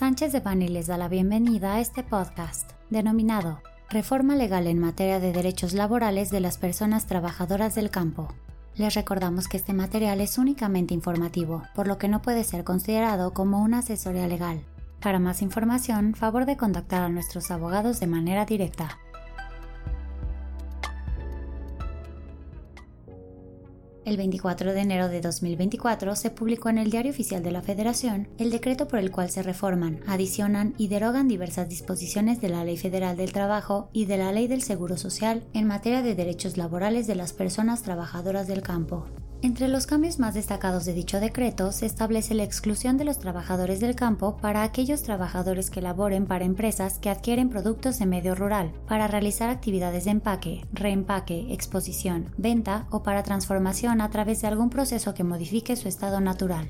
Sánchez de Bani les da la bienvenida a este podcast, denominado Reforma Legal en materia de derechos laborales de las personas trabajadoras del campo. Les recordamos que este material es únicamente informativo, por lo que no puede ser considerado como una asesoría legal. Para más información, favor de contactar a nuestros abogados de manera directa. El 24 de enero de 2024 se publicó en el Diario Oficial de la Federación el decreto por el cual se reforman, adicionan y derogan diversas disposiciones de la Ley Federal del Trabajo y de la Ley del Seguro Social en materia de derechos laborales de las personas trabajadoras del campo. Entre los cambios más destacados de dicho decreto se establece la exclusión de los trabajadores del campo para aquellos trabajadores que laboren para empresas que adquieren productos en medio rural, para realizar actividades de empaque, reempaque, exposición, venta o para transformación a través de algún proceso que modifique su estado natural.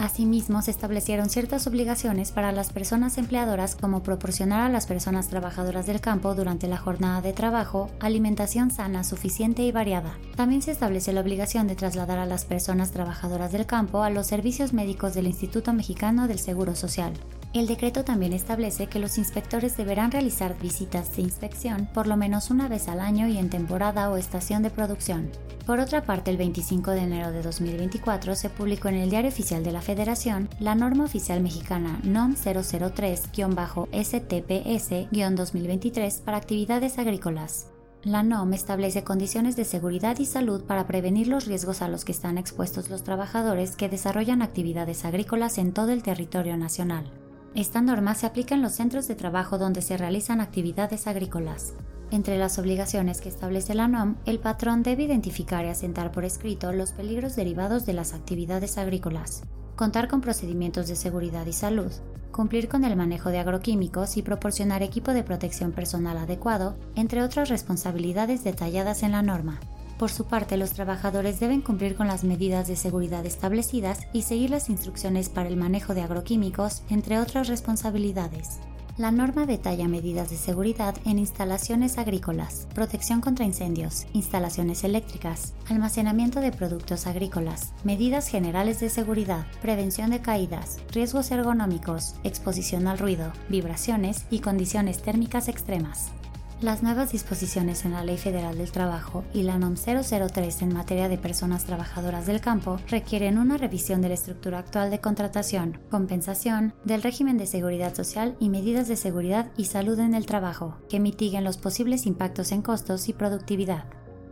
Asimismo, se establecieron ciertas obligaciones para las personas empleadoras como proporcionar a las personas trabajadoras del campo durante la jornada de trabajo alimentación sana, suficiente y variada. También se establece la obligación de trasladar a las personas trabajadoras del campo a los servicios médicos del Instituto Mexicano del Seguro Social. El decreto también establece que los inspectores deberán realizar visitas de inspección por lo menos una vez al año y en temporada o estación de producción. Por otra parte, el 25 de enero de 2024 se publicó en el Diario Oficial de la Federación la norma oficial mexicana NOM 003-STPS-2023 para actividades agrícolas. La NOM establece condiciones de seguridad y salud para prevenir los riesgos a los que están expuestos los trabajadores que desarrollan actividades agrícolas en todo el territorio nacional. Esta norma se aplica en los centros de trabajo donde se realizan actividades agrícolas. Entre las obligaciones que establece la NOM, el patrón debe identificar y asentar por escrito los peligros derivados de las actividades agrícolas, contar con procedimientos de seguridad y salud, cumplir con el manejo de agroquímicos y proporcionar equipo de protección personal adecuado, entre otras responsabilidades detalladas en la norma. Por su parte, los trabajadores deben cumplir con las medidas de seguridad establecidas y seguir las instrucciones para el manejo de agroquímicos, entre otras responsabilidades. La norma detalla medidas de seguridad en instalaciones agrícolas, protección contra incendios, instalaciones eléctricas, almacenamiento de productos agrícolas, medidas generales de seguridad, prevención de caídas, riesgos ergonómicos, exposición al ruido, vibraciones y condiciones térmicas extremas. Las nuevas disposiciones en la Ley Federal del Trabajo y la NOM 003 en materia de personas trabajadoras del campo requieren una revisión de la estructura actual de contratación, compensación, del régimen de seguridad social y medidas de seguridad y salud en el trabajo, que mitiguen los posibles impactos en costos y productividad.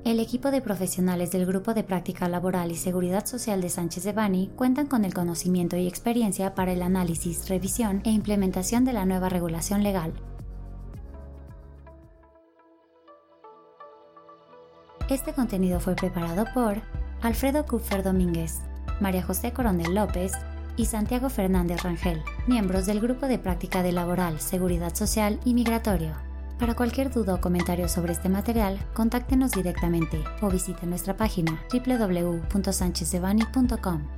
El equipo de profesionales del Grupo de Práctica Laboral y Seguridad Social de Sánchez de Bani cuentan con el conocimiento y experiencia para el análisis, revisión e implementación de la nueva regulación legal, Este contenido fue preparado por Alfredo Kupfer Domínguez, María José Coronel López y Santiago Fernández Rangel, miembros del Grupo de Práctica de Laboral, Seguridad Social y Migratorio. Para cualquier duda o comentario sobre este material, contáctenos directamente o visite nuestra página www.sanchezdevani.com.